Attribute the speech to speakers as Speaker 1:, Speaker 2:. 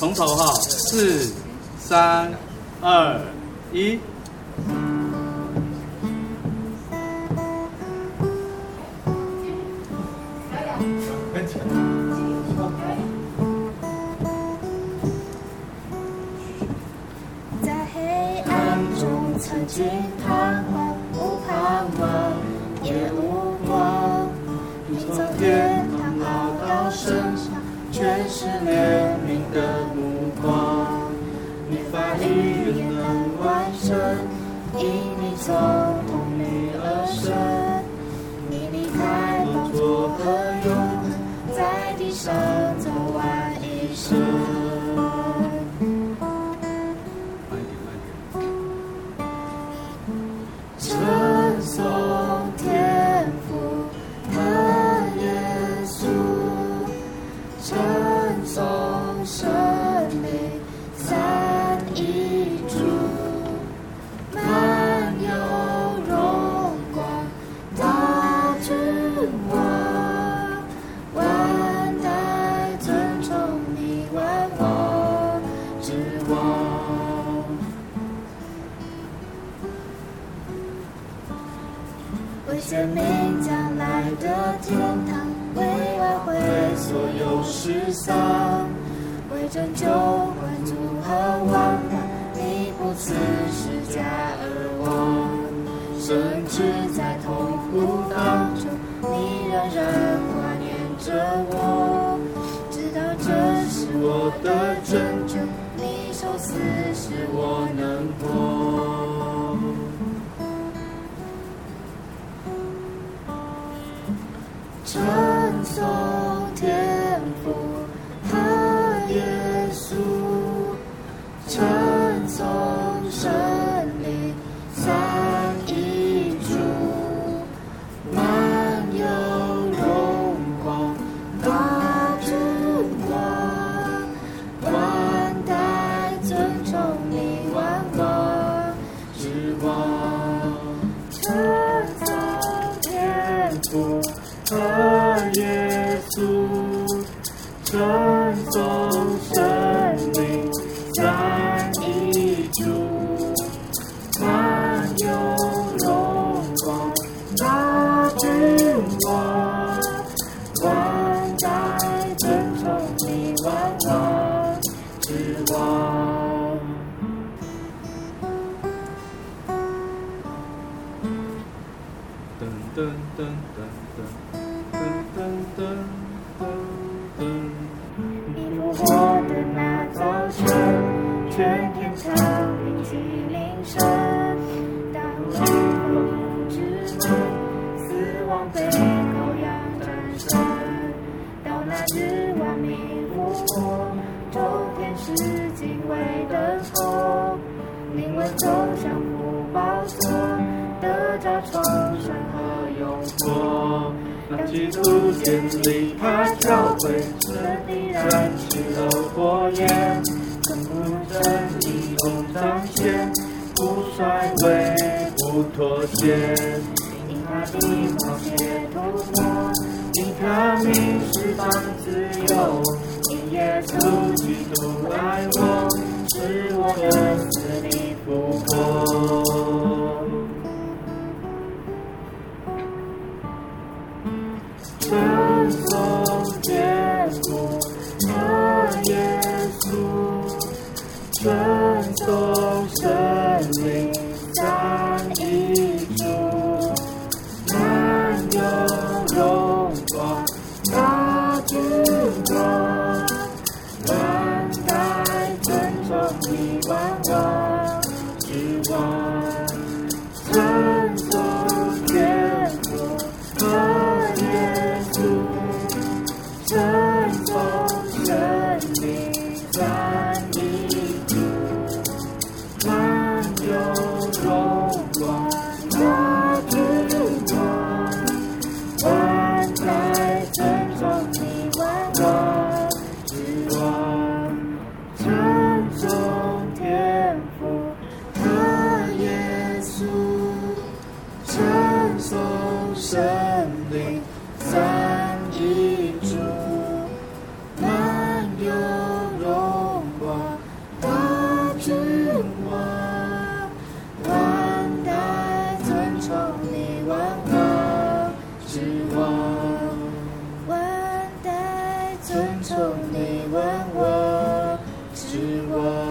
Speaker 1: 从头哈，四、三、二、一。在
Speaker 2: 是怜悯的目光。你发育也能完成，因你从童女而生。你离开宝座和用，在地上生命将来的天堂，为挽回所有失丧，为拯救万族和万邦，你不辞世家而亡，甚至在痛苦当中，你仍然挂念着我，知道这是我的拯救，你受死使我能活。称颂天父和耶稣，称颂神。耶稣，称颂生命三一主，满有荣光大君王，万代尊崇你万王之王。
Speaker 1: 噔噔噔噔噔
Speaker 2: 基督建立他教会，神的燃起了火焰，更不正义共彰显，不衰微，不
Speaker 1: 妥协。
Speaker 2: 因他的宝血涂抹，因他名释放自由，因耶稣基督爱我，使我的死里复耶稣，称颂生命三一主，满有荣光大君王，万代尊崇你万王之王。颂圣灵，三一主，满有荣光，大君王，万代尊崇你，万国之王，万代尊崇你，万国之王。